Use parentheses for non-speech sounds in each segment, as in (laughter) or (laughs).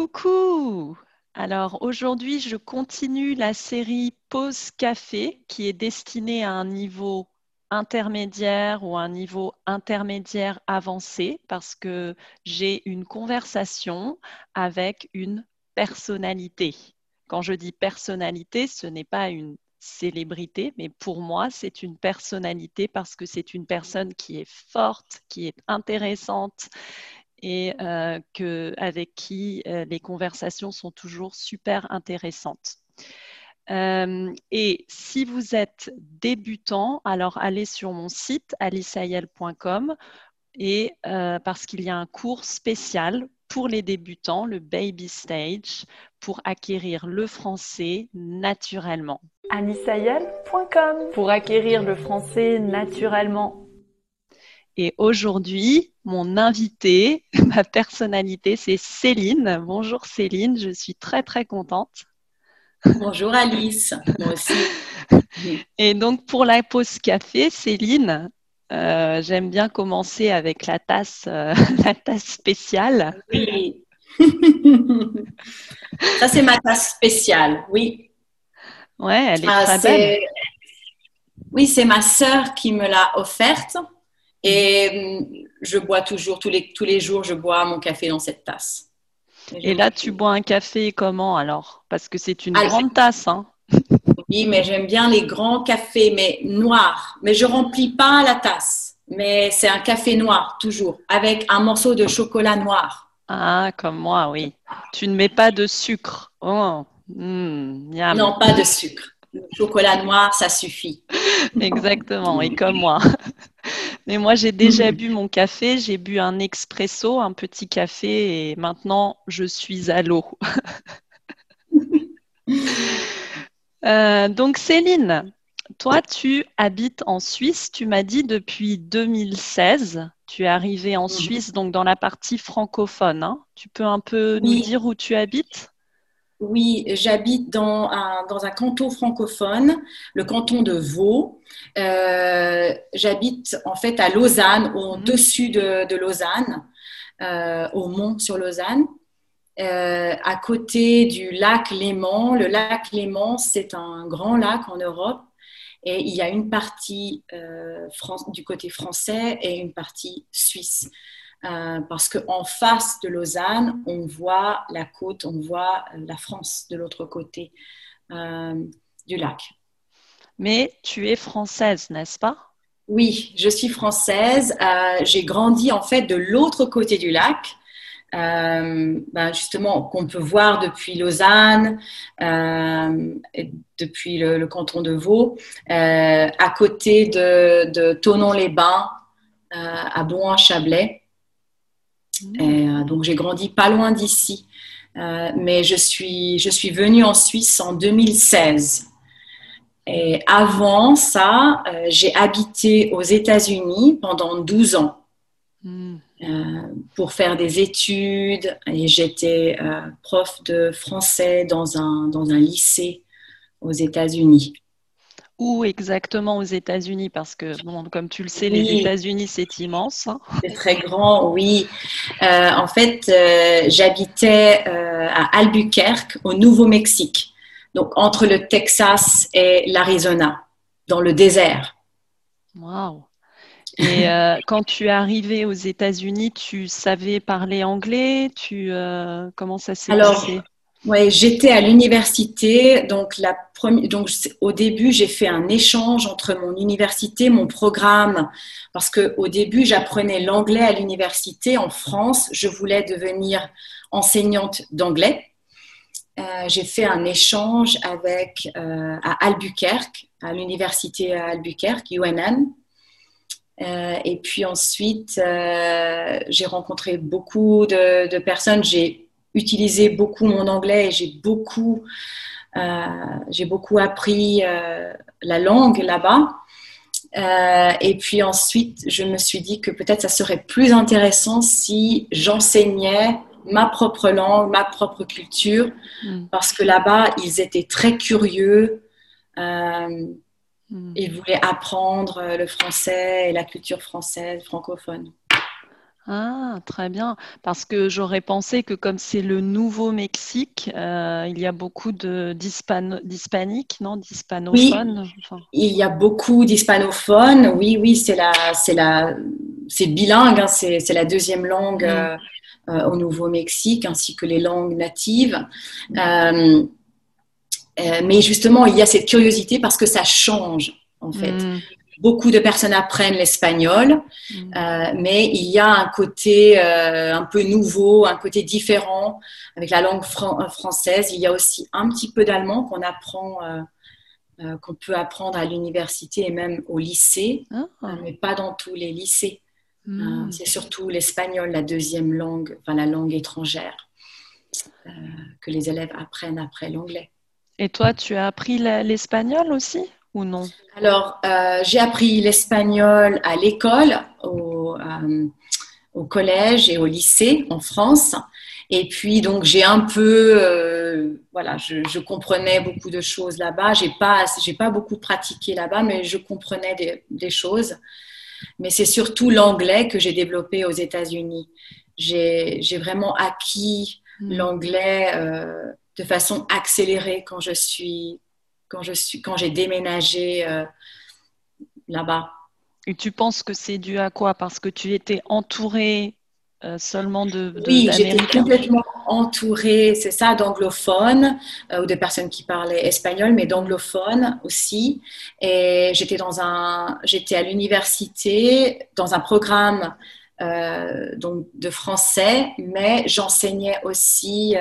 Coucou Alors aujourd'hui, je continue la série Pause Café qui est destinée à un niveau intermédiaire ou un niveau intermédiaire avancé parce que j'ai une conversation avec une personnalité. Quand je dis personnalité, ce n'est pas une célébrité, mais pour moi, c'est une personnalité parce que c'est une personne qui est forte, qui est intéressante et euh, avec qui euh, les conversations sont toujours super intéressantes. Euh, et si vous êtes débutant, alors allez sur mon site aliceayel.com et parce qu'il y a un cours spécial pour les débutants, le Baby Stage, pour acquérir le français naturellement. aliceayel.com pour acquérir le français naturellement. Et aujourd'hui, mon invité, (laughs) ma personnalité, c'est Céline. Bonjour Céline, je suis très très contente. Bonjour Alice, moi aussi. (laughs) Et donc pour la pause café, Céline, euh, j'aime bien commencer avec la tasse, euh, (laughs) la tasse spéciale. Oui. Ça c'est ma tasse spéciale, oui. Ouais, elle est ah, très belle. Oui, c'est ma sœur qui me l'a offerte. Et hum, je bois toujours, tous les, tous les jours, je bois mon café dans cette tasse. Et, là, tu bois un café comment alors? Parce que c'est une grande tasse. Hein (laughs) oui, mais j'aime bien les grands cafés, mais noirs. Mais je remplis pas la tasse. Mais c'est un café noir, toujours, avec un morceau de chocolat noir. Ah, comme moi, oui. Tu ne mets pas de sucre. Oh, hmm, non, pas de sucre. Le chocolat noir, ça suffit. (laughs) Exactement, et comme moi. (laughs) Mais moi, j'ai déjà bu mon café, j'ai bu un expresso, un petit café, et maintenant, je suis à l'eau. (laughs) Euh, donc, Céline, toi, tu habites en Suisse, tu m'as dit depuis 2016. Tu es arrivée en Suisse, donc dans la partie francophone. Hein. Tu peux un peu nous dire où tu habites? Oui, j'habite dans un, dans un canton francophone, le canton de Vaud. Euh, j'habite en fait à Lausanne, au-dessus mhm. de, Lausanne, euh, au mont sur Lausanne. Euh, à côté du lac Léman. Le lac Léman, c'est un grand lac en Europe et il y a une partie du côté français et une partie suisse. Euh, parce qu'en face de Lausanne, on voit la côte, on voit la France de l'autre côté euh, du lac. Mais tu es française, n'est-ce pas? Oui, je suis française. Euh, j'ai grandi en fait de l'autre côté du lac. Ben, justement, qu'on peut voir depuis Lausanne, depuis le, canton de Vaud, à côté de, de Tonon-les-Bains, à Bon-chablais. Euh, donc j'ai grandi pas loin d'ici, euh, mais je suis, je suis venue en Suisse en 2016. Et avant ça, euh, j'ai habité aux États-Unis pendant 12 ans hmm. pour faire des études et j'étais prof de français dans un, dans un lycée aux États-Unis. Où exactement aux États-Unis? Parce que, comme tu le sais, les États-Unis, c'est immense. C'est très grand, oui. Euh, en fait, euh, j'habitais euh, à Albuquerque, au Nouveau-Mexique, donc entre le Texas et l'Arizona, dans le désert. Waouh Et (laughs) quand tu es arrivé aux États-Unis, tu savais parler anglais? Tu, Comment ça s'est passé? Oui, j'étais à l'université. Donc, la première, donc, au début, j'ai fait un échange entre mon université, mon programme, parce que au début, j'apprenais l'anglais à l'université en France. Je voulais devenir enseignante d'anglais. Euh, j'ai fait un échange avec euh, à Albuquerque, à l'université à Albuquerque, UNM. Euh, et puis ensuite, j'ai rencontré beaucoup de, de personnes. J'ai utilisé beaucoup mon anglais et j'ai beaucoup, euh, j'ai beaucoup appris euh, la langue là-bas. Euh, et puis ensuite, je me suis dit que peut-être ça serait plus intéressant si j'enseignais ma propre langue, ma propre culture, mm. parce que là-bas, ils étaient très curieux. Mm. Ils voulaient apprendre le français et la culture française, francophone. Ah, très bien. Parce que j'aurais pensé que comme c'est le Nouveau-Mexique, euh, il y a beaucoup d'hispaniques, non, d'hispanophones. Oui, il y a beaucoup d'hispanophones. Oui, oui, c'est la, c'est la, c'est bilingue. Hein, c'est, la deuxième langue mm. euh, euh, au Nouveau-Mexique, ainsi que les langues natives. mais justement, il y a cette curiosité parce que ça change, en fait. Mm beaucoup de personnes apprennent l'espagnol, mm. euh, mais il y a un côté euh, un peu nouveau, un côté différent avec la langue euh, française. Il y a aussi un petit peu d'allemand qu'on apprend, qu'on peut apprendre à l'université et même au lycée, ah. mais pas dans tous les lycées. Mm. C'est surtout l'espagnol, la deuxième langue, enfin la langue étrangère, que les élèves apprennent après l'anglais. Et toi, tu as appris l'espagnol aussi? Ou non? Alors, euh, j'ai appris l'espagnol à l'école, au, euh, au, collège et au lycée en France. Et puis, donc, j'ai un peu, euh, voilà, je, comprenais beaucoup de choses là-bas. J'ai pas, j'ai pas beaucoup pratiqué là-bas, mais je comprenais des, des choses. Mais c'est surtout l'anglais que j'ai développé aux États-Unis. J'ai, j'ai vraiment acquis hmm. l'anglais de façon accélérée quand je suis quand je suis quand j'ai déménagé euh, là-bas. Et tu penses que c'est dû à quoi? Parce que tu étais entourée euh, seulement de, de Oui, j'étais complètement entourée, c'est ça, d'anglophones euh, ou de personnes qui parlaient espagnol, mais d'anglophones aussi. Et j'étais dans un, j'étais à l'université dans un programme donc de français, mais j'enseignais aussi,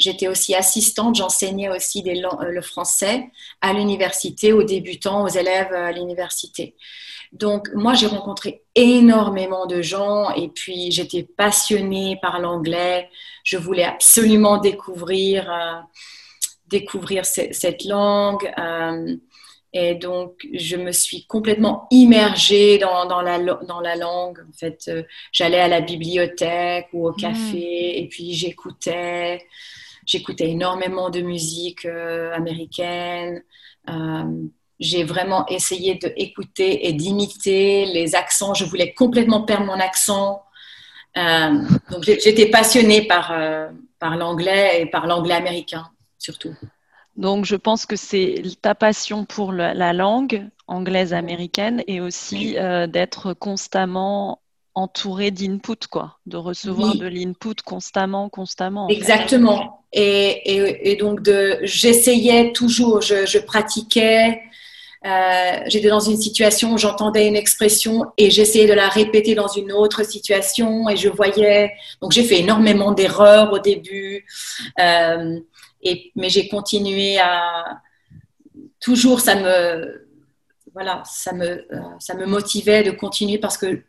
j'étais aussi assistante, j'enseignais aussi des, euh, le français à l'université, aux débutants, aux élèves à l'université. Donc moi, j'ai rencontré énormément de gens et puis j'étais passionnée par l'anglais. Je voulais absolument découvrir, découvrir cette langue. Et donc, je me suis complètement immergée dans, dans, la, dans la langue. En fait, euh, j'allais à la bibliothèque ou au café mm. et puis j'écoutais. J'écoutais énormément de musique euh, américaine. Euh, j'ai vraiment essayé d'écouter et d'imiter les accents. Je voulais complètement perdre mon accent. donc, j'étais passionnée par, par l'anglais et par l'anglais américain, surtout. Donc, je pense que c'est ta passion pour la langue anglaise américaine et aussi euh, d'être constamment entouré d'input, quoi, de recevoir de l'input constamment, constamment. Exactement. Et, donc, j'essayais toujours, je, pratiquais. Euh, j'étais dans une situation où j'entendais une expression et j'essayais de la répéter dans une autre situation et je voyais. Donc, j'ai fait énormément d'erreurs au début. Euh, mais j'ai continué à toujours, ça me, voilà, ça me, euh, ça me motivait de continuer parce que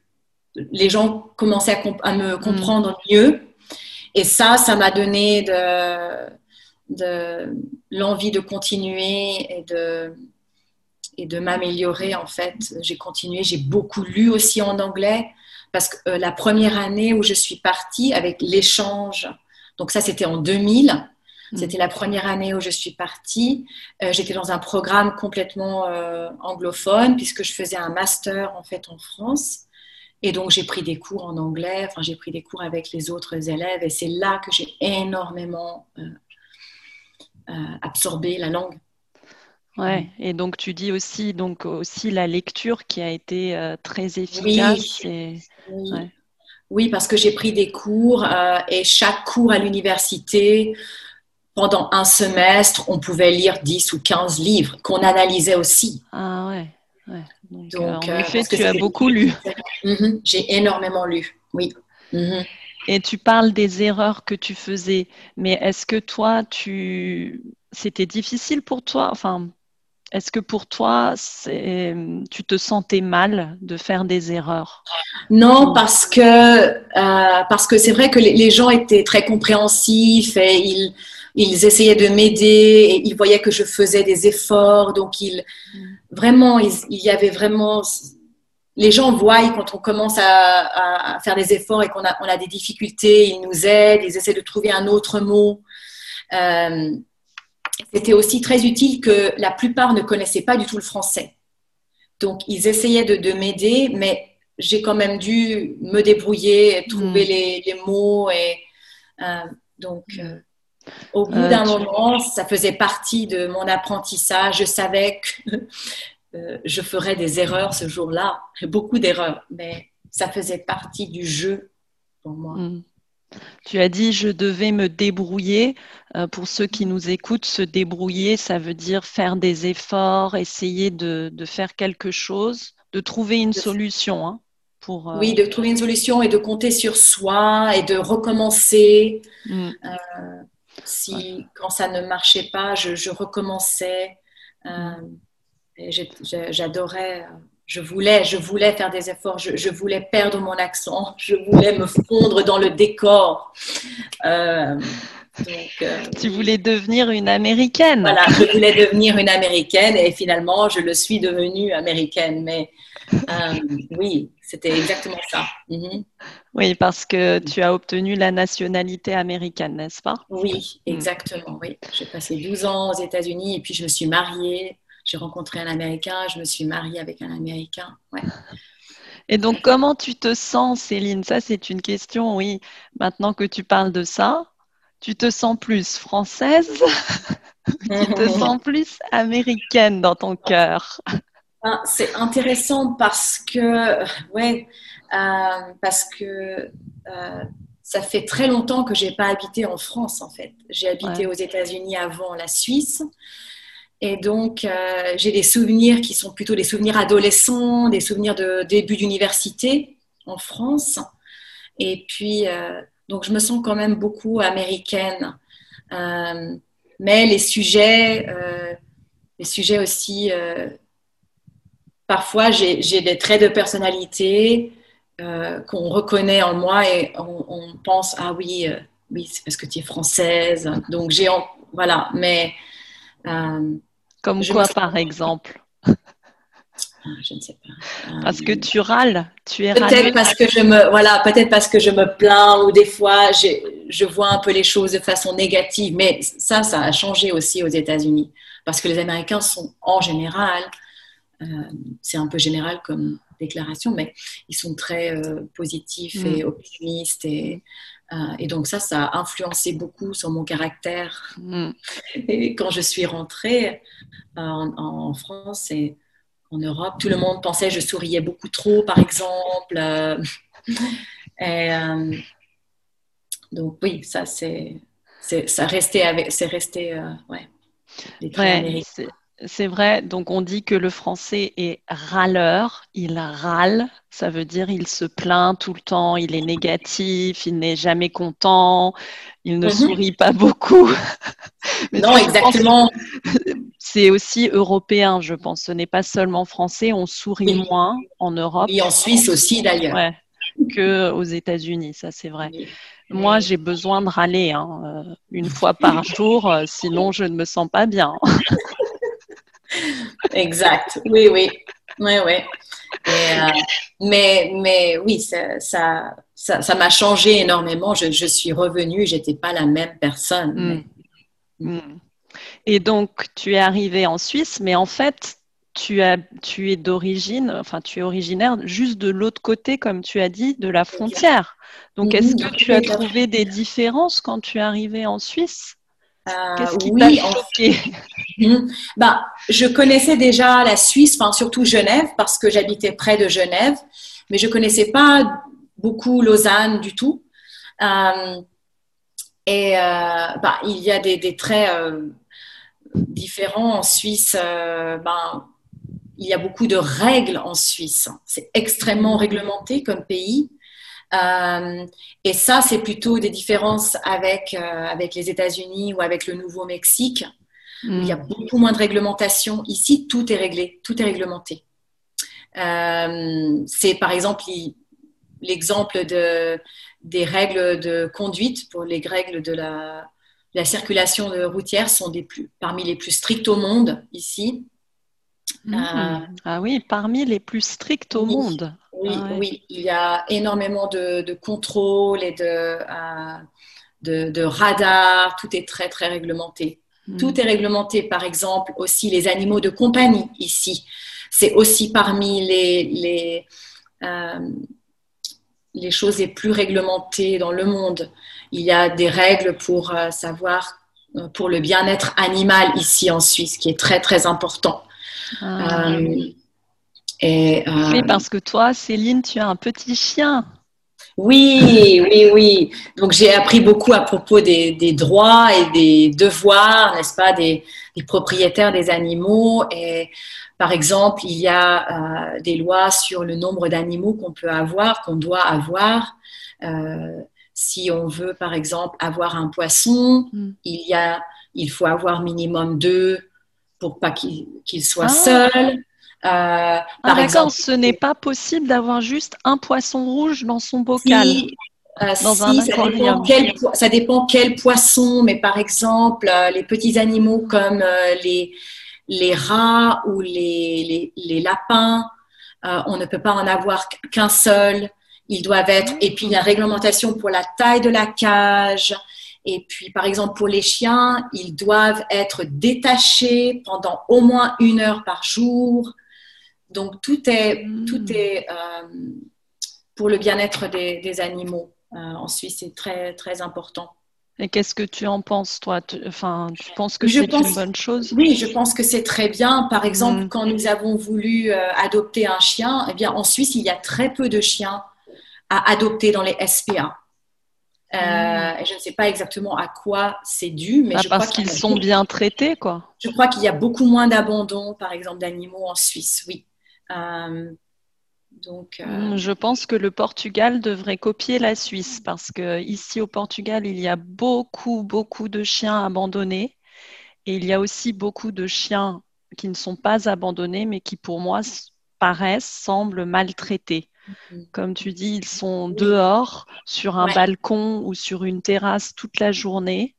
les gens commençaient à, me mm. comprendre mieux. Et ça, ça m'a donné de, de l'envie de continuer et de, et de m'améliorer en fait. J'ai continué, j'ai beaucoup lu aussi en anglais parce que euh, la première année où je suis partie avec l'échange, donc ça c'était en 2000, c'était la première année où je suis partie. Euh, j'étais dans un programme complètement euh, anglophone puisque je faisais un master en fait en France. Et donc j'ai pris des cours en anglais. Enfin, j'ai pris des cours avec les autres élèves et c'est là que j'ai énormément euh, absorbé la langue. Ouais, et donc tu dis aussi donc aussi la lecture qui a été très efficace. Oui, oui. parce que j'ai pris des cours et chaque cours à l'université, pendant un semestre, on pouvait lire 10 ou 15 livres qu'on analysait aussi. Ah ouais. Donc, euh, en euh, effet, tu as beaucoup lu. (laughs) Mhm, j'ai énormément lu, oui. Mhm. Et tu parles des erreurs que tu faisais, mais est-ce que toi, tu... c'était difficile pour toi? Enfin, est-ce que pour toi, tu te sentais mal de faire des erreurs? Non, parce que euh, parce que c'est vrai que les, les, gens étaient très compréhensifs et ils ils essayaient de m'aider et ils voyaient que je faisais des efforts. Donc, ils, vraiment, il y avait vraiment. Les gens voient quand on commence à, faire des efforts et qu'on a, on a des difficultés, ils nous aident, ils essaient de trouver un autre mot. Euh, c'était aussi très utile que la plupart ne connaissaient pas du tout le français. Donc, ils essayaient de, de m'aider, mais j'ai quand même dû me débrouiller, trouver les, les, mots. Et, donc, au bout d'un moment, ça faisait partie de mon apprentissage. Je savais que je ferais des erreurs ce jour-là, beaucoup d'erreurs, mais ça faisait partie du jeu pour moi. Mm. Tu as dit je devais me débrouiller. Euh, pour ceux qui nous écoutent, se débrouiller, ça veut dire faire des efforts, essayer de, faire quelque chose, de trouver une solution. Hein, pour, euh, Oui, de trouver une solution et de compter sur soi et de recommencer. Mm. Euh, si quand ça ne marchait pas, je, recommençais. J'adorais je voulais, je voulais faire des efforts, je, voulais perdre mon accent, (laughs) je voulais me fondre dans le décor. Euh, euh, tu voulais devenir une américaine. Voilà, je voulais devenir une américaine et finalement, je le suis devenue américaine. Mais euh, oui, c'était exactement ça. Mhm. Oui, parce que tu as obtenu la nationalité américaine, n'est-ce pas? Oui, exactement. Oui, j'ai passé 12 ans aux États-Unis et puis je me suis mariée j'ai rencontré un Américain, je me suis mariée avec un Américain. Et donc, comment tu te sens, Céline? Ça, c'est une question, oui. Maintenant que tu parles de ça, tu te sens plus française? (laughs) Tu te (laughs) sens plus américaine dans ton cœur? C'est intéressant parce que, ouais, euh, parce que euh, ça fait très longtemps que j'ai pas habité en France, en fait. J'ai habité aux États-Unis avant la Suisse. Et donc, euh, j'ai des souvenirs qui sont plutôt des souvenirs adolescents, des souvenirs de début d'université en France. Et puis, donc, je me sens quand même beaucoup américaine. Mais les sujets, les sujets aussi, parfois, j'ai des traits de personnalité qu'on reconnaît en moi et on, on pense, ah oui, oui, c'est parce que tu es française. Donc, j'ai, voilà, mais comme quoi, par exemple ah, je ne sais pas. Parce que tu râles, tu es Peut-être parce que je me, voilà, peut-être parce que je me plains ou des fois je vois un peu les choses de façon négative. Mais ça, ça a changé aussi aux États-Unis parce que les Américains sont en général, euh, c'est un peu général comme déclaration, mais ils sont très euh, positifs et mm. optimistes et euh, et donc ça, ça a influencé beaucoup sur mon caractère. Mm. (laughs) Et quand je suis rentrée euh, en, France et en Europe, tout le monde pensait que je souriais beaucoup trop, par exemple. Euh, (laughs) donc oui, ça c'est, ça restait avec, c'est resté, ouais. ouais c'est vrai, donc on dit que le français est râleur, il râle, ça veut dire il se plaint tout le temps, il est négatif, il n'est jamais content, il ne mhm. sourit pas beaucoup. (laughs) non, exactement. C'est aussi européen, je pense. Ce n'est pas seulement français, on sourit moins en Europe. Et en Suisse aussi d'ailleurs. Ouais, que aux États-Unis, ça c'est vrai. Moi, j'ai besoin de râler hein, euh, une fois par jour, euh, sinon je ne me sens pas bien. (laughs) exact. Oui, oui. Oui, oui. Euh, mais, mais oui, ça, ça, ça, m'a changé énormément. Je, je suis revenue, j'étais pas la même personne. Mm. Mm. Et donc, tu es arrivée en Suisse, mais en fait, tu, as, tu es d'origine, enfin, tu es originaire juste de l'autre côté, comme tu as dit, de la frontière. Donc, est-ce que tu as trouvé des différences quand tu es arrivée en Suisse? Qu'est-ce qui oui, t'a choqué? Hmm. bah, Je connaissais déjà la Suisse, enfin, surtout Genève, parce que j'habitais près de Genève, mais je ne connaissais pas beaucoup Lausanne du tout. Euh, et euh, bah, il y a des, des traits euh, différents en Suisse. Ben, il y a beaucoup de règles en Suisse. C'est extrêmement réglementé comme pays. Euh, et ça, c'est plutôt des différences avec, euh, avec les États-Unis ou avec le Nouveau-Mexique. Il y a mm. beaucoup moins de réglementation. Ici, tout est réglé, tout est réglementé. Euh, c'est par exemple l'exemple de, des règles de conduite pour les règles de la, la circulation de routière sont des plus, parmi les plus strictes au monde ici. Mm. ah oui, parmi les plus strictes au monde. Oui, ah oui, il y a énormément de, de contrôles et de, euh, de. Tout est très, très réglementé. Hmm. Tout est réglementé, par exemple, aussi les animaux de compagnie ici. C'est aussi parmi les, les, les choses les plus réglementées dans le monde. Il y a des règles pour savoir pour le bien-être animal ici en Suisse, qui est très très important. Ah. Et, oui, parce que toi, Céline, tu as un petit chien. Oui, oui, oui. Donc j'ai appris beaucoup à propos des, droits et des devoirs, n'est-ce pas, des, propriétaires des animaux. Et par exemple, il y a euh, des lois sur le nombre d'animaux qu'on peut avoir, qu'on doit avoir. Euh, si on veut, par exemple, avoir un poisson, mm. il, y a, il faut avoir minimum deux pour pas qu'il soit ah. seul. Euh, par exemple, ce n'est pas possible d'avoir juste un poisson rouge dans son bocal. Euh, dans un ça, dépend quel, ça dépend quel poisson, mais par exemple, euh, les petits animaux comme les, les rats ou les, les, lapins, on ne peut pas en avoir qu'un seul. Ils doivent être. Et puis, il y a une réglementation pour la taille de la cage. Et puis, par exemple, pour les chiens, ils doivent être détachés pendant au moins une heure par jour. Donc, tout est, tout est euh, pour le bien-être des, animaux. Euh, en Suisse, c'est très, très important. Et qu'est-ce que tu en penses, toi? Enfin, tu penses que c'est une bonne chose? Oui, je pense que c'est très bien. Par exemple, hmm. quand nous avons voulu euh, adopter un chien, eh bien, en Suisse, il y a très peu de chiens à adopter dans les SPA. Hmm. je ne sais pas exactement à quoi c'est dû, mais bah, je parce qu'ils sont bien traités, quoi. Je crois qu'il y a beaucoup moins d'abandon, par exemple, d'animaux en Suisse. Oui. Euh, donc, euh, hmm, Je pense que le Portugal devrait copier la Suisse parce que ici au Portugal, il y a beaucoup, beaucoup de chiens abandonnés et il y a aussi beaucoup de chiens qui ne sont pas abandonnés mais qui pour moi paraissent, semblent maltraités. Mhm. Comme tu dis, ils sont dehors sur un balcon ou sur une terrasse toute la journée.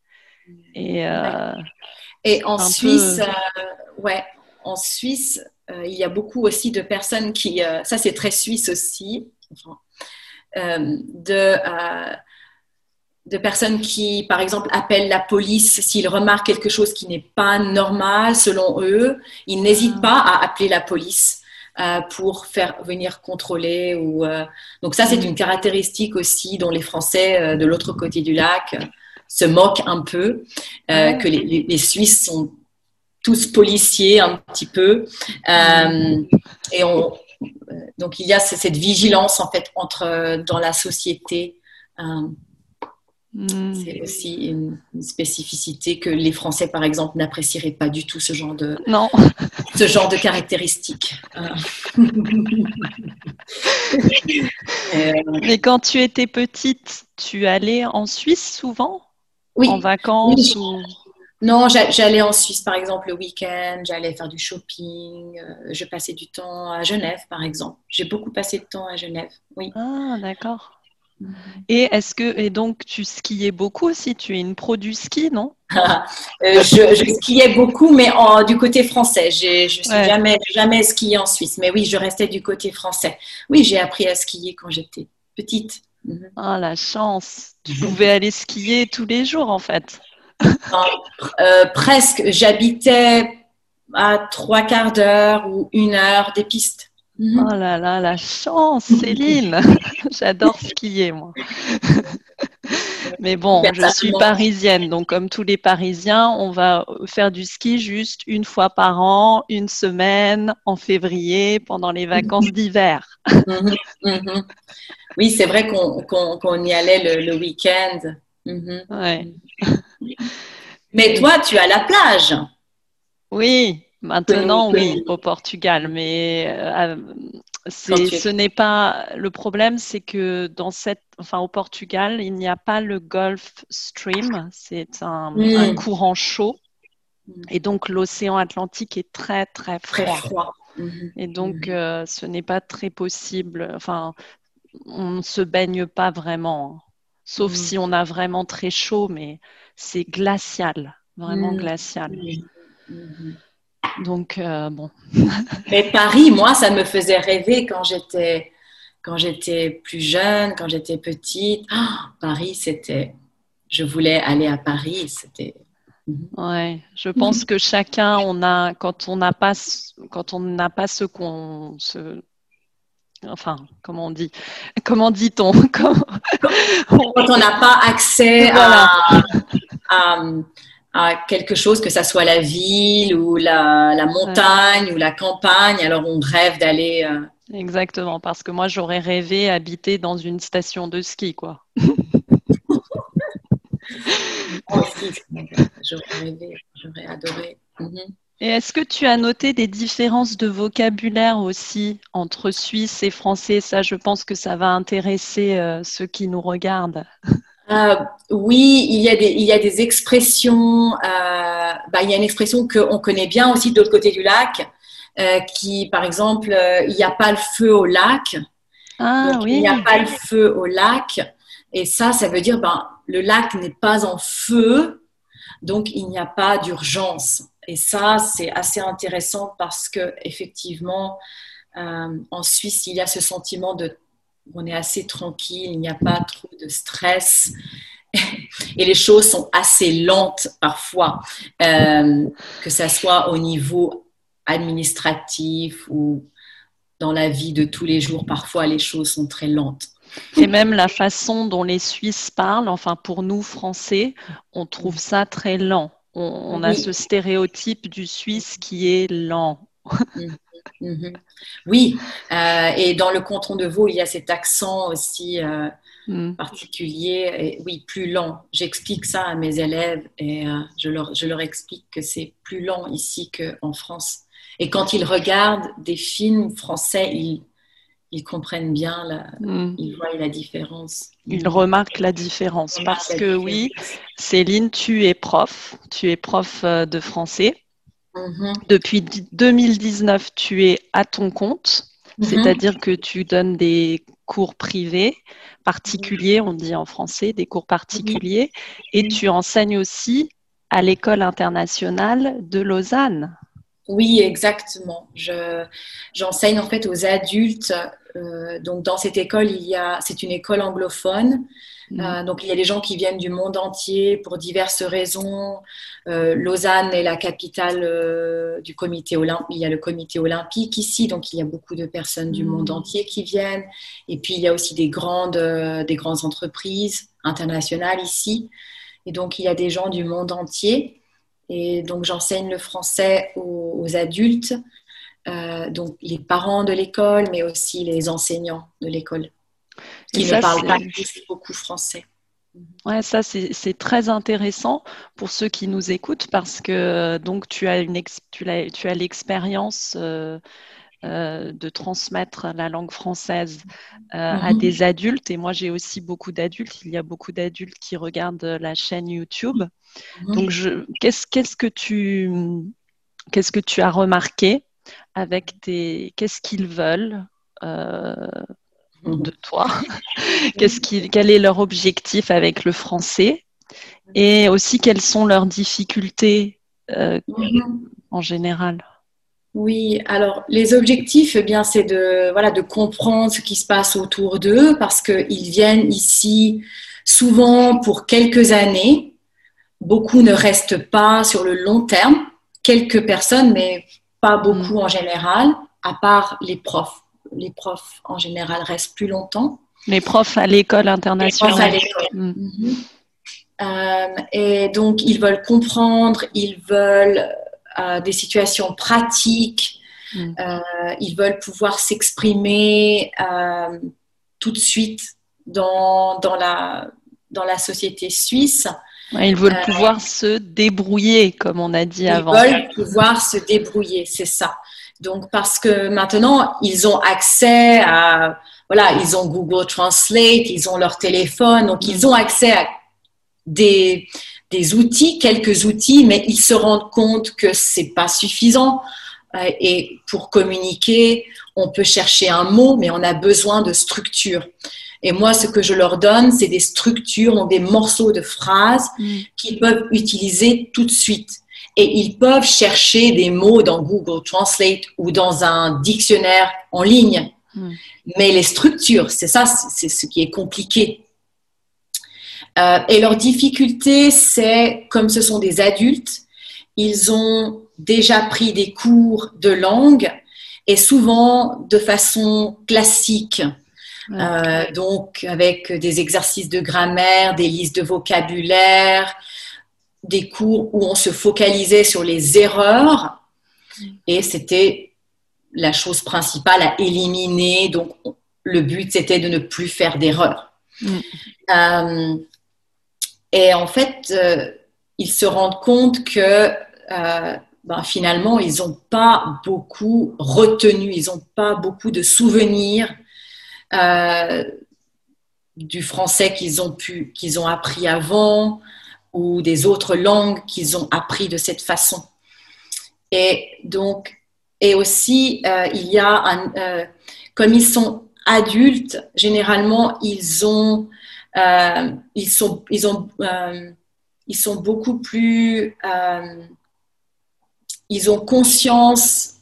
Et, euh, et en Suisse, ouais, en Suisse, euh, il y a beaucoup aussi de personnes qui, euh, ça c'est très suisse aussi, euh, de, de personnes qui, par exemple, appellent la police s'ils remarquent quelque chose qui n'est pas normal selon eux. Ils n'hésitent pas à appeler la police. pour faire venir contrôler. Ou, Donc ça, c'est une caractéristique aussi dont les Français de l'autre côté du lac se moquent un peu, que les, les, Suisses sont tous policiers un petit peu. Euh, et on, donc il y a cette vigilance en fait entre dans la société. Euh, hmm. C'est aussi une, spécificité que les Français, par exemple, n'apprécieraient pas du tout ce genre de, non. (laughs) ce genre de caractéristiques. (laughs) Mais quand tu étais petite, tu allais en Suisse souvent? Oui. En vacances non, j'allais en Suisse par exemple le week-end, j'allais faire du shopping, euh, je passais du temps à Genève par exemple. J'ai beaucoup passé de temps à Genève, oui. Ah, d'accord. Mhm. Et est-ce que et donc tu skiais beaucoup aussi? Tu es une pro du ski, non? (laughs) Euh, je, skiais beaucoup, mais du côté français. Je suis jamais jamais skié en Suisse, mais oui, je restais du côté français. Oui, j'ai appris à skier quand j'étais petite. Mhm. Ah la chance Tu pouvais aller skier tous les jours en fait. Euh, presque, j'habitais à trois quarts d'heure ou une heure des pistes. Mhm. Oh là là, la chance, Céline (laughs) J'adore skier, moi. Mais bon, je suis parisienne, donc comme tous les Parisiens, on va faire du ski juste une fois par an, une semaine, en février, pendant les vacances d'hiver. Mhm, mhm. Oui, c'est vrai qu'on y allait le, le week-end. Ouais. Mais toi, tu as la plage. Oui, maintenant, oui, au Portugal. Mais euh, ce n'est pas le problème, c'est que dans cette, enfin, au Portugal, il n'y a pas le Gulf Stream. C'est un, hmm. courant chaud. Hmm. Et donc, l'océan Atlantique est très, très froid. Mhm. Et donc, mhm. euh, ce n'est pas très possible. Enfin, on ne se baigne pas vraiment. Sauf mhm. si on a vraiment très chaud, mais c'est glacial, vraiment mm. glacial. Mm. Donc, euh, bon. (laughs) Mais Paris, moi, ça me faisait rêver quand j'étais quand j'étais plus jeune, quand j'étais petite. Ah, Paris, c'était. Je voulais aller à Paris, c'était. Mm-hmm. Ouais, je pense que chacun, on a, quand on n'a pas, quand on n'a pas ce qu'on, ce, enfin, comment on dit Comment dit-on (laughs) Quand on n'a pas accès à, à, quelque chose, que ça soit la ville ou la, montagne ou la campagne, alors on rêve d'aller. Euh, Exactement, parce que moi j'aurais rêvé habiter dans une station de ski, quoi. (laughs) j'aurais rêvé, j'aurais adoré. Mhm. Et est-ce que tu as noté des différences de vocabulaire aussi entre Suisse et français? Ça, je pense que ça va intéresser euh, ceux qui nous regardent. (laughs) Euh, oui, il y, a des, il y a des expressions. Euh, bah, il y a une expression qu'on connaît bien aussi de l'autre côté du lac, qui, par exemple, il n'y a pas le feu au lac. Ah oui. Il n'y a pas le feu au lac. Et ça, ça veut dire ben, le lac n'est pas en feu, donc il n'y a pas d'urgence. Et ça, c'est assez intéressant parce que effectivement, euh, en Suisse, il y a ce sentiment de on est assez tranquille, il n'y a pas trop de stress (laughs) et les choses sont assez lentes parfois, euh, que ce soit au niveau administratif ou dans la vie de tous les jours. Parfois, les choses sont très lentes. Et même la façon dont les Suisses parlent, enfin pour nous Français, on trouve ça très lent. On, a ce stéréotype du Suisse qui est lent. Mhm. Oui, euh, et dans le canton de Vaud, il y a cet accent aussi euh, mm. particulier, et, oui, plus lent. J'explique ça à mes élèves et euh, je, leur, je leur explique que c'est plus lent ici qu'en France. Et quand ils regardent des films français, ils, ils comprennent bien, la, mm. ils voient la différence. Ils remarquent la différence parce que oui, Céline, tu es prof, tu es prof de français. Mm-hmm. Depuis 2019, tu es à ton compte, mm-hmm. c'est-à-dire que tu donnes des cours privés particuliers, on dit en français, des cours particuliers, et tu enseignes aussi à l'école internationale de Lausanne. Oui, exactement. j'enseigne en fait aux adultes euh, donc dans cette école, il y a, c'est une école anglophone. Euh, donc il y a des gens qui viennent du monde entier pour diverses raisons. Euh, Lausanne est la capitale du comité olympique. Il y a le comité olympique ici, donc il y a beaucoup de personnes du monde mhm. entier qui viennent. Et puis il y a aussi des grandes, des grandes entreprises internationales ici. Et donc il y a des gens du monde entier. Et donc j'enseigne le français aux adultes euh, donc les parents de l'école, mais aussi les enseignants de l'école, qui ne parlent pas beaucoup français. Ouais, ça c'est très intéressant pour ceux qui nous écoutent parce que donc tu as une tu, as, tu as l'expérience euh, euh, de transmettre la langue française à mhm. des adultes et moi j'ai aussi beaucoup d'adultes. Il y a beaucoup d'adultes qui regardent la chaîne YouTube. Mhm. Donc qu'est-ce qu'est-ce que tu qu'est-ce que tu as remarqué avec tes qu'est-ce qu'ils veulent euh, de toi, (laughs) qu'est-ce quel est leur objectif avec le français? Et aussi quelles sont leurs difficultés euh, en général? Oui, alors les objectifs, eh bien, c'est de voilà de comprendre ce qui se passe autour d'eux parce qu'ils viennent ici souvent pour quelques années. Beaucoup ne restent pas sur le long terme. Quelques personnes, mais pas beaucoup en général, à part les profs. Les profs en général restent plus longtemps. Les profs à l'école internationale. Mm. Mhm. Euh, et donc, ils veulent comprendre, ils veulent euh, des situations pratiques, mm. euh, ils veulent pouvoir s'exprimer tout de suite dans, dans, la, dans la société suisse. Ils veulent pouvoir se débrouiller, comme on a dit avant. Ils veulent pouvoir se débrouiller, c'est ça. Donc, parce que maintenant, ils ont accès à, voilà, ils ont Google Translate, ils ont leur téléphone, donc ils ont accès à des, des outils, quelques outils, mais ils se rendent compte que c'est pas suffisant. Euh, et pour communiquer, on peut chercher un mot, mais on a besoin de structure. Et moi, ce que je leur donne, c'est des structures, donc des morceaux de phrases mm. qu'ils peuvent utiliser tout de suite. Et ils peuvent chercher des mots dans Google Translate ou dans un dictionnaire en ligne. Mm. Mais les structures, c'est ça, c'est ce qui est compliqué. Euh, et leur difficulté, c'est, comme ce sont des adultes, ils ont déjà pris des cours de langue et souvent de façon classique. Euh, donc avec des exercices de grammaire, des listes de vocabulaire, des cours où on se focalisait sur les erreurs et c'était la chose principale à éliminer. Donc le but c'était de ne plus faire d'erreurs. Mm. Euh, et en fait, euh, ils se rendent compte que ben, finalement, ils n'ont pas beaucoup retenu, ils n'ont pas beaucoup de souvenirs euh, du français qu'ils ont pu, qu'ils ont appris avant ou des autres langues qu'ils ont appris de cette façon. Et donc, et aussi, euh, il y a un, euh, comme ils sont adultes, généralement, ils ont, ils sont, ils ont, ils sont beaucoup plus, ils ont conscience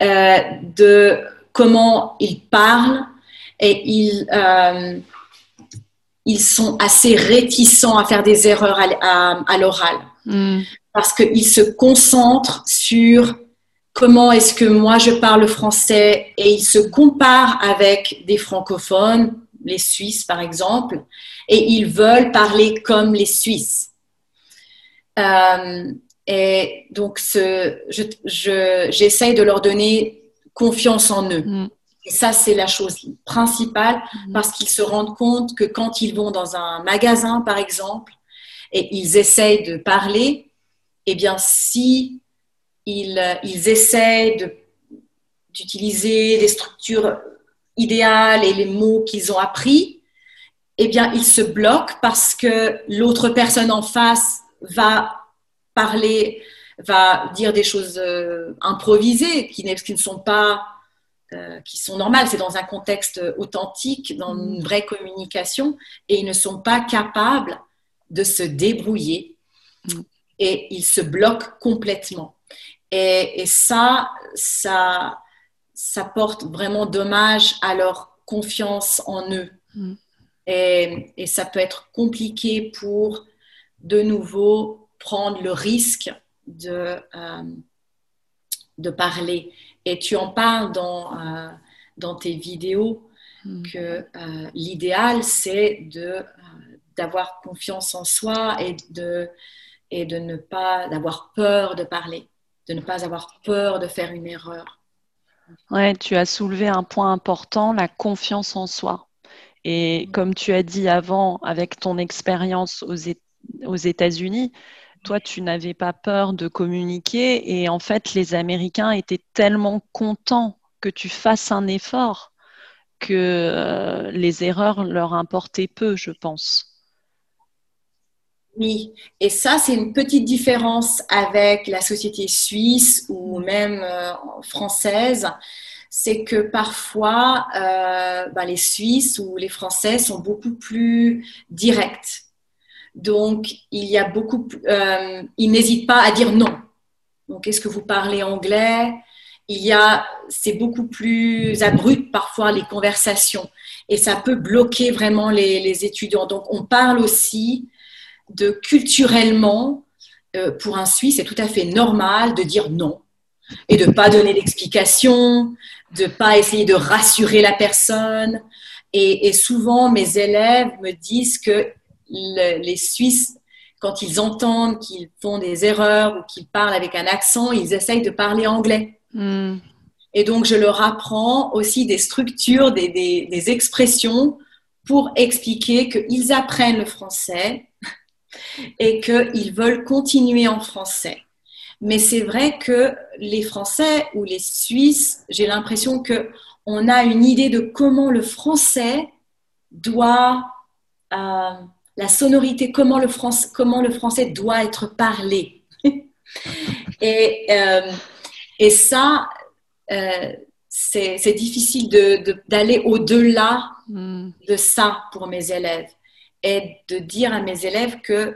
de comment ils parlent et ils, euh, ils sont assez réticents à faire des erreurs à, l'oral hmm. parce qu'ils se concentrent sur comment est-ce que moi je parle français et ils se comparent avec des francophones, les Suisses par exemple, et ils veulent parler comme les Suisses. Euh, et donc, j'essaye je, de leur donner confiance en eux. Hmm. Et ça, c'est la chose principale mhm. parce qu'ils se rendent compte que quand ils vont dans un magasin, par exemple, et ils essayent de parler, eh bien, si ils, ils essayent d'utiliser des structures idéales et les mots qu'ils ont appris, eh bien, ils se bloquent parce que l'autre personne en face va parler, va dire des choses euh, improvisées qui, qui ne sont pas euh, qui sont normales. C'est dans un contexte authentique, dans une mm. vraie communication, et ils ne sont pas capables de se débrouiller mm. et ils se bloquent complètement. Et, ça, ça, ça porte vraiment dommage à leur confiance en eux. Mm. Et, et, ça peut être compliqué pour de nouveau prendre le risque de, euh, de parler. Et tu en parles dans, euh, dans tes vidéos hmm. que euh, l'idéal, c'est de, euh, d'avoir confiance en soi et de, et de ne pas avoir peur de parler, de ne pas avoir peur de faire une erreur. Ouais, tu as soulevé un point important, la confiance en soi. Et comme tu as dit avant, avec ton expérience aux, aux États-Unis, toi, tu n'avais pas peur de communiquer et en fait, les Américains étaient tellement contents que tu fasses un effort que euh, les erreurs leur importaient peu, je pense. Oui, et ça, c'est une petite différence avec la société suisse ou même euh, française. C'est que parfois, euh, bah, les Suisses ou les Français sont beaucoup plus directs donc, il y a beaucoup, euh, il n'hésite pas à dire non. Donc, est-ce que vous parlez anglais? Il y a, c'est beaucoup plus abrupt parfois les conversations et ça peut bloquer vraiment les, étudiants. Donc, on parle aussi de culturellement, euh, pour un Suisse, c'est tout à fait normal de dire non et de pas donner d'explication, de pas essayer de rassurer la personne. et souvent, mes élèves me disent que les Suisses, quand ils entendent qu'ils font des erreurs ou qu'ils parlent avec un accent, ils essayent de parler anglais. Hmm. Et donc, je leur apprends aussi des structures, des, expressions pour expliquer qu'ils apprennent le français (laughs) et qu'ils veulent continuer en français. Mais c'est vrai que les Français ou les Suisses, j'ai l'impression que on a une idée de comment le français doit euh, la sonorité, comment le, comment le français doit être parlé. (laughs) et, euh, et ça, euh, c'est difficile d'aller au-delà hmm. de ça pour mes élèves et de dire à mes élèves que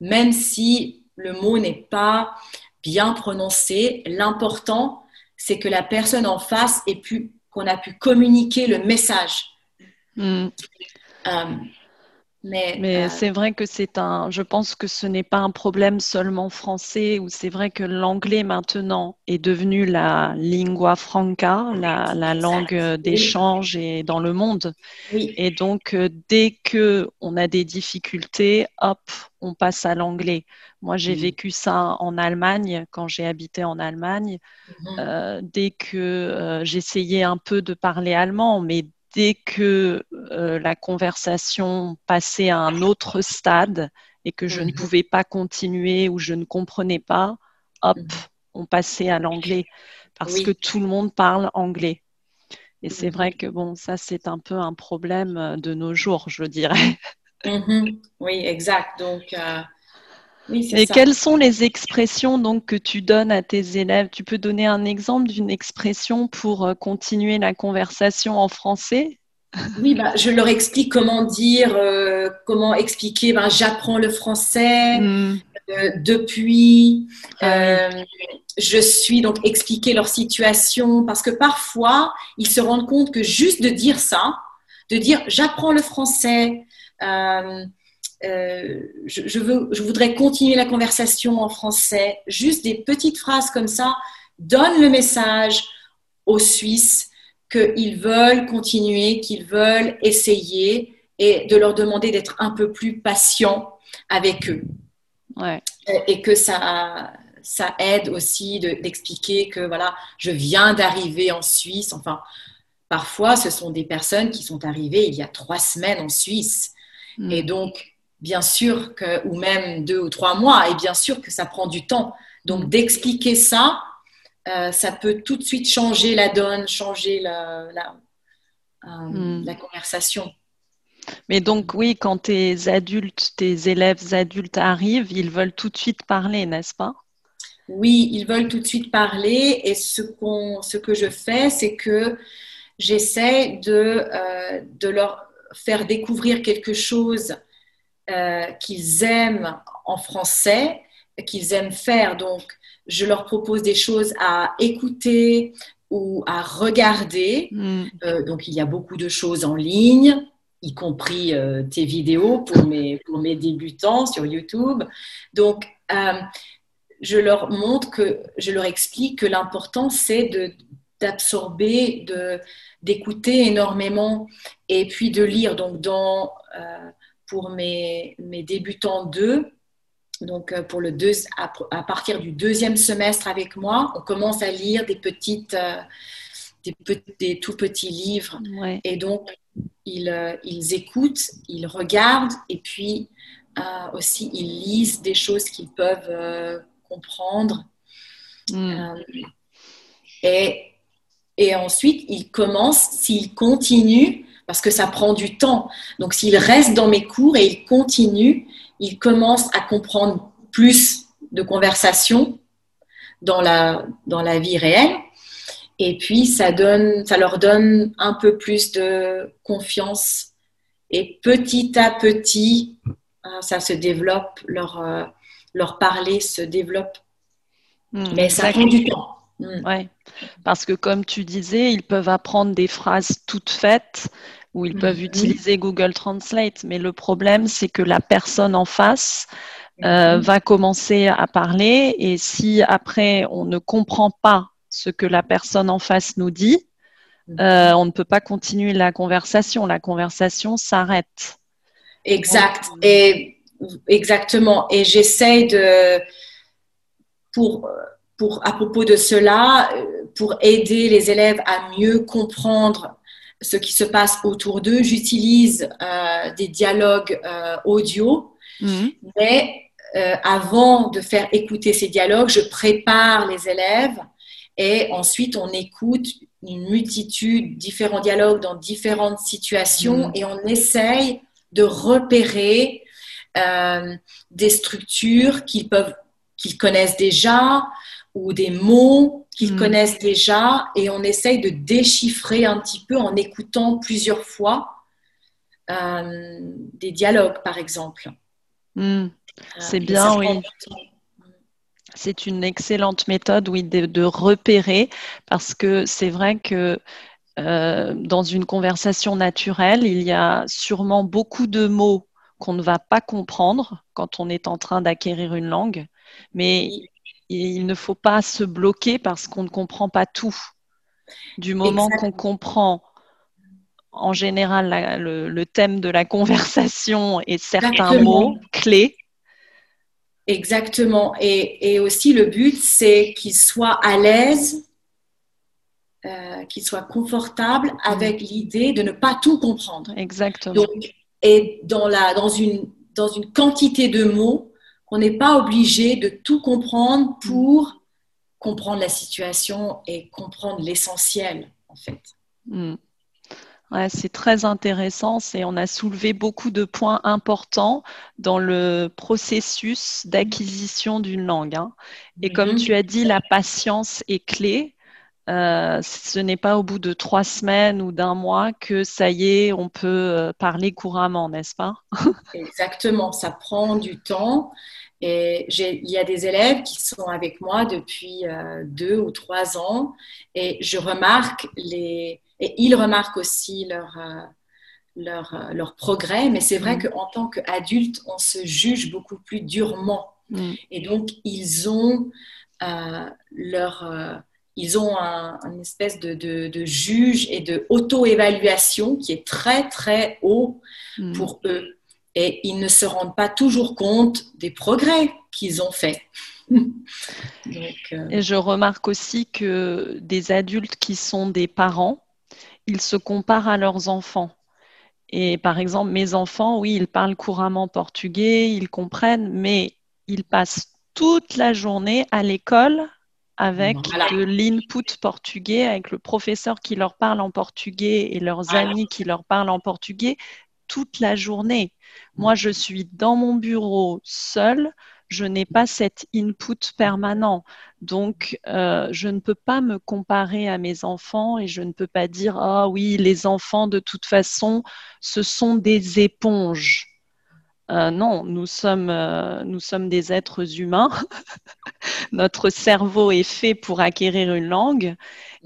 même si le mot n'est pas bien prononcé, l'important, c'est que la personne en face ait pu, qu'on a pu communiquer le message. Hmm. Euh, Mais, Mais euh, c'est vrai que c'est un. Je pense que ce n'est pas un problème seulement français, ou c'est vrai que l'anglais maintenant est devenu la lingua franca, la, la langue d'échange et dans le monde. Oui. Et donc, euh, dès que on a des difficultés, hop, on passe à l'anglais. Moi, j'ai vécu ça en Allemagne quand j'ai habité en Allemagne. Mhm. Euh, dès que j'essayais un peu de parler allemand, mais dès que euh, la conversation passait à un autre stade et que je ne mhm. pouvais pas continuer ou je ne comprenais pas, hop, mhm. on passait à l'anglais parce que tout le monde parle anglais. Et c'est vrai que bon, ça c'est un peu un problème euh, de nos jours, je dirais. Mhm. Oui, exact. Donc, euh, et quelles sont les expressions donc que tu donnes à tes élèves? Tu peux donner un exemple d'une expression pour euh, continuer la conversation en français? Oui, bah, je leur explique comment dire, euh, comment expliquer. Ben, J'apprends le français hmm. euh, depuis. Ah je suis donc expliquer leur situation parce que parfois ils se rendent compte que juste de dire ça, de dire j'apprends le français. Euh, je, veux, je voudrais continuer la conversation en français. Juste des petites phrases comme ça donnent le message aux Suisses qu'ils veulent continuer, qu'ils veulent essayer et de leur demander d'être un peu plus patients avec eux. Ouais. Et que ça, ça aide aussi d'expliquer que voilà, je viens d'arriver en Suisse. Enfin, parfois, ce sont des personnes qui sont arrivées il y a trois semaines en Suisse. Mm. Et donc, bien sûr que, ou même deux ou trois mois, et bien sûr que ça prend du temps. Donc d'expliquer ça, euh, ça peut tout de suite changer la donne, changer la, la, euh, hmm. la conversation. Mais donc oui, quand tes adultes, tes élèves adultes arrivent, ils veulent tout de suite parler, n'est-ce pas? Oui, ils veulent tout de suite parler et ce, qu'on, ce que je fais, c'est que j'essaie de, euh, de leur faire découvrir quelque chose euh, qu'ils aiment en français, qu'ils aiment faire. Donc, je leur propose des choses à écouter ou à regarder. Mm. Euh, donc, il y a beaucoup de choses en ligne, y compris euh, tes vidéos pour (laughs) mes, pour mes débutants sur YouTube. Donc, je leur montre que, je leur explique que l'important, c'est de d'absorber, de, d'écouter énormément et puis de lire. Donc, dans pour mes, mes débutants 2. Donc, euh, pour le deux, à, partir du deuxième semestre avec moi, on commence à lire des petites, euh, des, des, tout petits livres. Et donc, ils, euh, ils, écoutent, ils regardent et puis aussi ils lisent des choses qu'ils peuvent comprendre. Hmm. et, et ensuite, ils commencent, s'ils continuent, parce que ça prend du temps. Donc s'il reste dans mes cours et il continue, il commence à comprendre plus de conversations dans la, dans la vie réelle. Et puis ça, donne, ça leur donne un peu plus de confiance. Et petit à petit, euh, ça se développe, leur, euh, leur parler se développe. Hmm, Mais ça prend du temps. Hmm. Ouais. Parce que comme tu disais, ils peuvent apprendre des phrases toutes faites ou ils peuvent mhm. utiliser Google Translate. Mais le problème, c'est que la personne en face euh, mhm. va commencer à parler et si après on ne comprend pas ce que la personne en face nous dit, euh, on ne peut pas continuer la conversation. La conversation s'arrête. Exact. et exactement. Et j'essaie de pour pour, à propos de cela, euh, pour aider les élèves à mieux comprendre ce qui se passe autour d'eux, j'utilise euh, des dialogues euh, audio, mhm. mais avant de faire écouter ces dialogues, je prépare les élèves et ensuite on écoute une multitude, différents dialogues dans différentes situations mhm. et on essaye de repérer des structures qu'ils peuvent qu'ils connaissent déjà, ou des mots qu'ils mm. connaissent déjà et on essaye de déchiffrer un petit peu en écoutant plusieurs fois euh, des dialogues, par exemple. Mm. Euh, C'est bien, oui. C'est une excellente méthode, oui, de, repérer parce que c'est vrai que euh, dans une conversation naturelle, il y a sûrement beaucoup de mots qu'on ne va pas comprendre quand on est en train d'acquérir une langue, mais il ne faut pas se bloquer parce qu'on ne comprend pas tout. Du moment qu'on comprend en général le, thème de la conversation et certains mots clés. Exactement. Et, aussi le but, c'est qu'il soit à l'aise, euh, qu'il soit confortable mm. avec l'idée de ne pas tout comprendre. Exactement. et dans, la, dans, une, dans une quantité de mots, on n'est pas obligé de tout comprendre pour comprendre la situation et comprendre l'essentiel, en fait. Mm c'est très intéressant. on a soulevé beaucoup de points importants dans le processus d'acquisition d'une langue. Hein. Et comme mhm. tu as dit, la patience est clé. Euh, ce n'est pas au bout de trois semaines ou d'un mois que ça y est, on peut euh, parler couramment, n'est-ce pas? Exactement, ça prend du temps. Et il y a des élèves qui sont avec moi depuis euh, deux ou trois ans et je remarque les, et ils remarquent aussi leur, euh, leur, euh, leur progrès. Mais c'est vrai mm. qu'en tant qu'adulte, on se juge beaucoup plus durement. Mm. Et donc, ils ont euh, leur. ils ont un, espèce de, de, juge et de auto-évaluation qui est très très haut mm. pour eux. Et ils ne se rendent pas toujours compte des progrès qu'ils ont faits. (laughs) Et je remarque aussi que des adultes qui sont des parents ils se comparent à leurs enfants. Et par exemple, mes enfants, oui, ils parlent couramment portugais, ils comprennent, mais ils passent toute la journée à l'école avec de l'input portugais, avec le professeur qui leur parle en portugais et leurs amis qui leur parlent en portugais toute la journée. Moi, je suis dans mon bureau seule, je n'ai pas cet input permanent. Donc, euh, je ne peux pas me comparer à mes enfants et je ne peux pas dire, ah oui, les enfants, de toute façon, ce sont des éponges. Euh, non, nous sommes, euh, nous sommes des êtres humains. (laughs) Notre cerveau est fait pour acquérir une langue.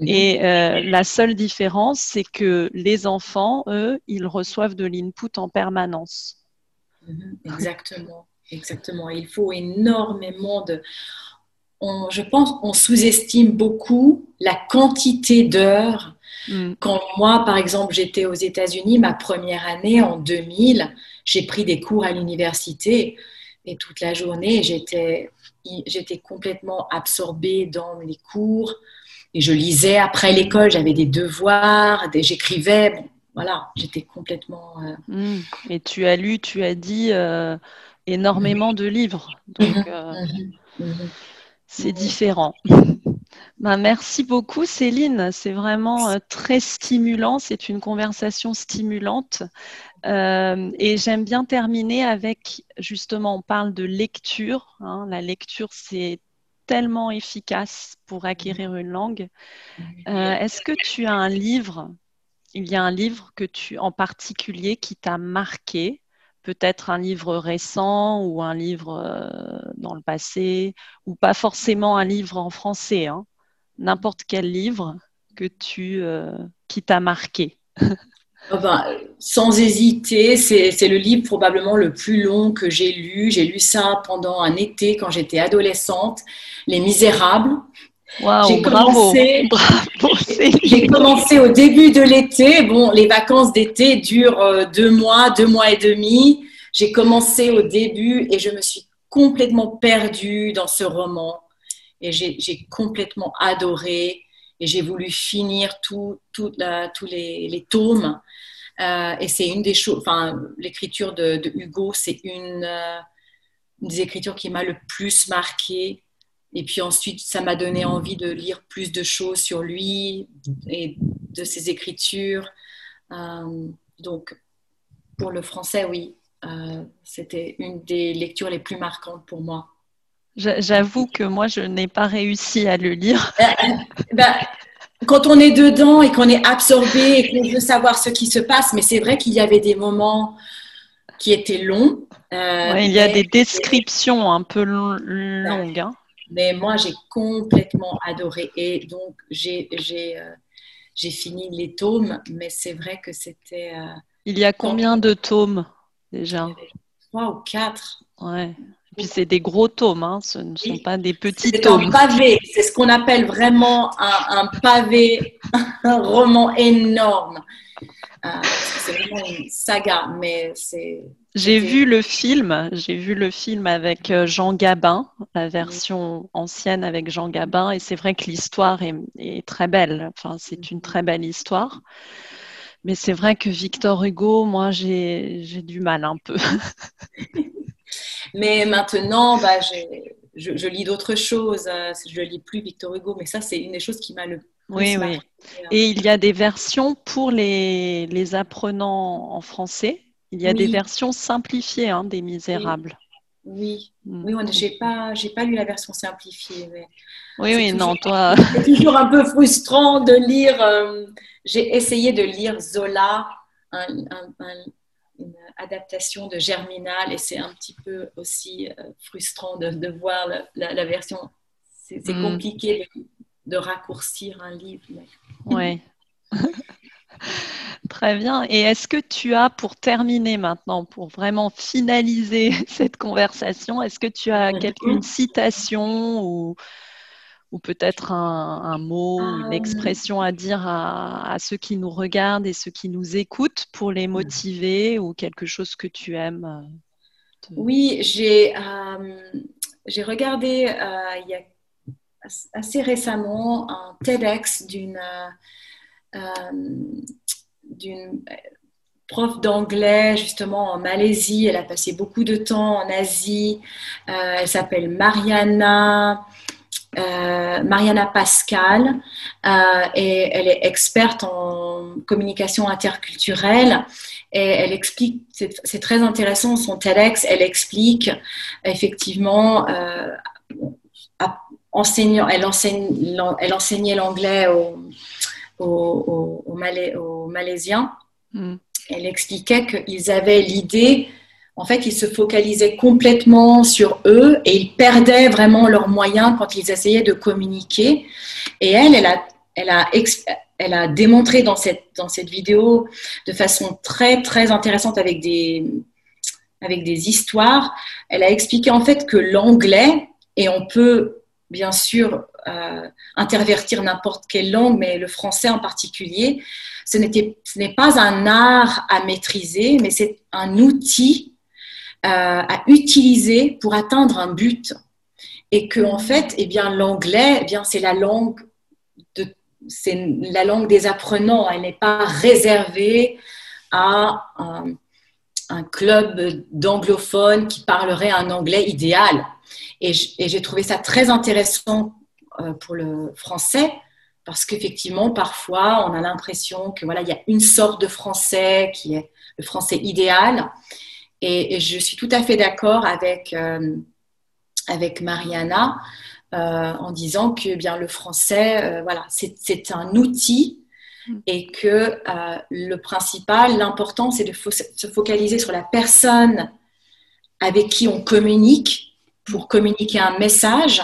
Et la seule différence, c'est que les enfants, eux, ils reçoivent de l'input en permanence. Mhm, exactement. Exactement. Il faut énormément de. je pense qu'on sous-estime beaucoup la quantité d'heures. Mm. Quand moi, par exemple, j'étais aux États-Unis, ma première année en 2000, j'ai pris des cours à l'université et toute la journée, j'étais, j'étais complètement absorbée dans les cours et je lisais après l'école, j'avais des devoirs, j'écrivais. voilà, j'étais complètement. Euh, mm. Et tu as lu, tu as dit. Euh, énormément de livres. Donc, mhm. Euh, mhm. Mhm. c'est différent. (laughs) Ben, merci beaucoup, Céline. C'est vraiment très stimulant. C'est une conversation stimulante. Et j'aime bien terminer avec, justement, on parle de lecture. Hein. La lecture, c'est tellement efficace pour acquérir une langue. Est-ce que tu as un livre Il y a un livre que tu, en particulier, qui t'a marqué? Peut-être un livre récent ou un livre euh, dans le passé, ou pas forcément un livre en français, hein. n'importe quel livre que tu, euh, qui t'a marqué. (laughs) sans hésiter, c'est le livre probablement le plus long que j'ai lu. J'ai lu ça pendant un été quand j'étais adolescente, Les Misérables. j'ai commencé, (laughs) j'ai commencé au début de l'été. Bon, les vacances d'été durent euh, deux mois, deux mois et demi. J'ai commencé au début et je me suis complètement perdue dans ce roman. Et j'ai complètement adoré et j'ai voulu finir tout, tous les, tomes. Euh, et c'est une des choses, enfin, l'écriture de, Hugo, c'est une, euh, une, des écritures qui m'a le plus marquée et puis ensuite, ça m'a donné envie de lire plus de choses sur lui et de ses écritures. Euh, donc, pour le français, oui, c'était une des lectures les plus marquantes pour moi. J'avoue que moi, je n'ai pas réussi à le lire. (laughs) Ben, quand on est dedans et qu'on est absorbé et qu'on veut savoir ce qui se passe, mais c'est vrai qu'il y avait des moments qui étaient longs. il y a des descriptions un peu longues. Hein. Mais moi, j'ai complètement adoré. Et donc, j'ai euh, fini les tomes, mais c'est vrai que c'était. Euh, Il y a combien de tomes déjà? Trois ou quatre. Ouais. Puis c'est des gros tomes, hein. ce ne sont pas des petits C'est tomes. un pavé, c'est ce qu'on appelle vraiment un, un pavé, (laughs) un roman énorme. Euh, c'est vraiment une saga, mais c'est. J'ai vu le film, j'ai vu le film avec euh, Jean Gabin, la version ancienne avec Jean Gabin, et c'est vrai que l'histoire est, est très belle. Enfin, c'est une très belle histoire. Mais c'est vrai que Victor Hugo, moi, j'ai du mal un peu. (laughs) Mais maintenant, bah, je, je lis d'autres choses. euh, Je lis plus Victor Hugo, mais ça, c'est une des choses qui m'a le Oui, oui. marqué. Et il y a des versions pour les, les apprenants en français. Il y a des Oui. versions simplifiées hein, des Misérables. Oui, Mm. oui, j'ai pas, j'ai pas lu la version simplifiée, mais Oui, oui, non, toi. (laughs) c'est toujours un peu frustrant de lire. euh, j'ai essayé de lire Zola, un- un- un- une adaptation de Germinal, et c'est un petit peu aussi euh, frustrant de, de voir la, la- la version. C'est Mm. compliqué de, de raccourcir un livre. mais- Oui. (laughs) Très bien. Et est-ce que tu as, pour terminer maintenant, pour vraiment finaliser (laughs) cette conversation, est-ce que tu as Mhm. quelque- une citation ou, ou peut-être un, un mot, une Euh. expression à dire à, à ceux qui nous regardent et ceux qui nous écoutent pour les motiver ou quelque chose que tu aimes euh, te- Oui, j'ai euh, j'ai regardé euh, il y a as- assez récemment un TEDx d'une euh, d'une prof d'anglais justement en Malaisie. Elle a passé beaucoup de temps en Asie. Euh, elle s'appelle Mariana. Euh, Mariana Pascal euh, et elle est experte en communication interculturelle et elle explique, c'est très intéressant son TEDx, elle explique effectivement, euh, à- enseignant, elle, enseigne, elle enseignait l'anglais aux, aux, aux- aux Malais- aux Malaisiens. Mm. Elle expliquait qu'ils avaient l'idée, en fait, ils se focalisaient complètement sur eux et ils perdaient vraiment leurs moyens quand ils essayaient de communiquer. Et elle, elle a, elle a, elle a démontré dans cette, dans cette vidéo de façon très, très intéressante avec des, avec des histoires. Elle a expliqué en fait que l'anglais, et on peut bien sûr euh, intervertir n'importe quelle langue, mais le français en particulier, ce n'est pas un art à maîtriser, mais c'est un outil à utiliser pour atteindre un but. Et que en fait, eh bien, l'anglais, eh bien, c'est la langue de, c'est la langue des apprenants. Elle n'est pas réservée à un, un club d'anglophones qui parlerait un anglais idéal. Et j'ai trouvé ça très intéressant euh, pour le français parce qu'effectivement, parfois, on a l'impression que voilà, il y a une sorte de français qui est le français idéal. Et, et je suis tout à fait d'accord avec, euh, avec Mariana euh, en disant que eh bien le français, euh, voilà, c'est c'est un outil et que le principal, l'important, c'est de fo- se focaliser sur la personne avec qui on communique pour communiquer un message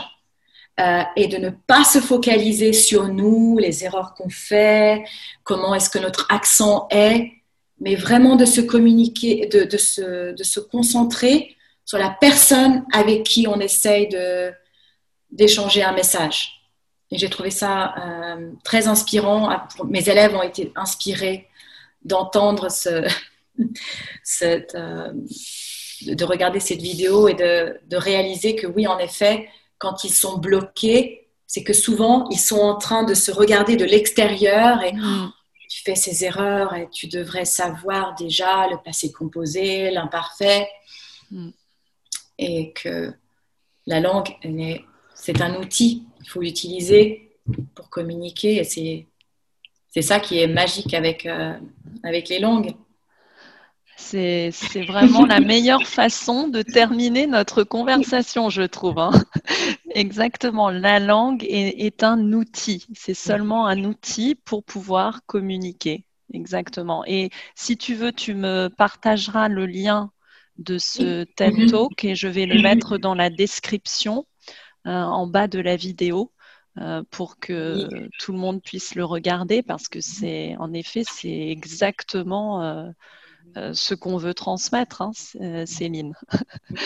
euh, et de ne pas se focaliser sur nous, les erreurs qu'on fait, comment est-ce que notre accent est, mais vraiment de se communiquer, de, se, de se concentrer sur la personne avec qui on essaye de, d'échanger un message. Et j'ai trouvé ça euh, très inspirant. Mes élèves ont été inspirés d'entendre ce, (laughs) cette, euh, de regarder cette vidéo et de, de, réaliser que oui, en effet, quand ils sont bloqués, c'est que souvent, ils sont en train de se regarder de l'extérieur et mmh. Tu fais ces erreurs et tu devrais savoir déjà le passé composé, l'imparfait. Mmh. Et que la langue, c'est un outil, il faut l'utiliser pour communiquer et c'est, c'est ça qui est magique avec, euh, avec les langues. C'est, vraiment la (laughs) meilleure façon de terminer notre conversation, je trouve. Hein. (laughs) Exactement. La langue est, est, un outil. C'est seulement un outil pour pouvoir communiquer. Exactement. Et si tu veux, tu me partageras le lien de ce TED Talk et je vais le mettre dans la description euh, en bas de la vidéo. Euh, pour que tout le monde puisse le regarder parce que c'est en effet c'est exactement euh, ce qu'on veut transmettre, hein, Céline.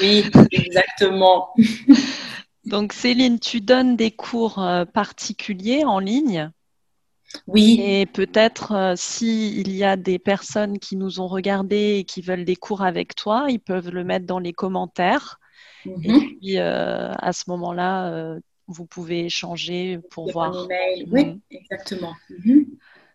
Oui, exactement. (laughs) Donc Céline, tu donnes des cours particuliers en ligne oui. Et peut-être s'il y a des personnes qui nous ont regardés et qui veulent des cours avec toi, ils peuvent le mettre dans les commentaires. Et mhm. puis à ce moment-là, vous pouvez échanger pour voir. Oui, mhm. exactement. Mhm.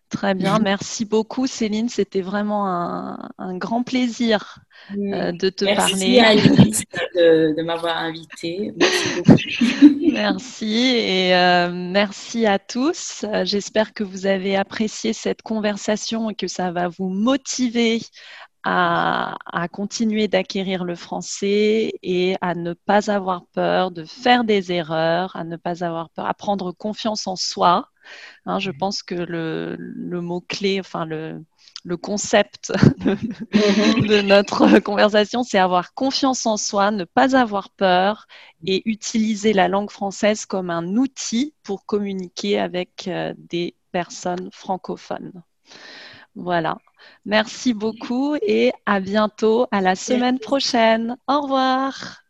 Très bien, merci beaucoup Céline, c'était vraiment un, grand plaisir euh, de te parler. Merci de, de m'avoir invité. Merci beaucoup. (laughs) merci et euh, merci à tous. J'espère que vous avez apprécié cette conversation et que ça va vous motiver à, à, continuer d'acquérir le français et à ne pas avoir peur de faire des erreurs, à ne pas avoir peur, à prendre confiance en soi Hein, je pense que le, mot-clé, enfin le, concept (laughs) de, notre conversation, c'est avoir confiance en soi, ne pas avoir peur et utiliser la langue française comme un outil pour communiquer avec euh, des personnes francophones. Voilà. Merci beaucoup et à bientôt, à la semaine prochaine. Au revoir.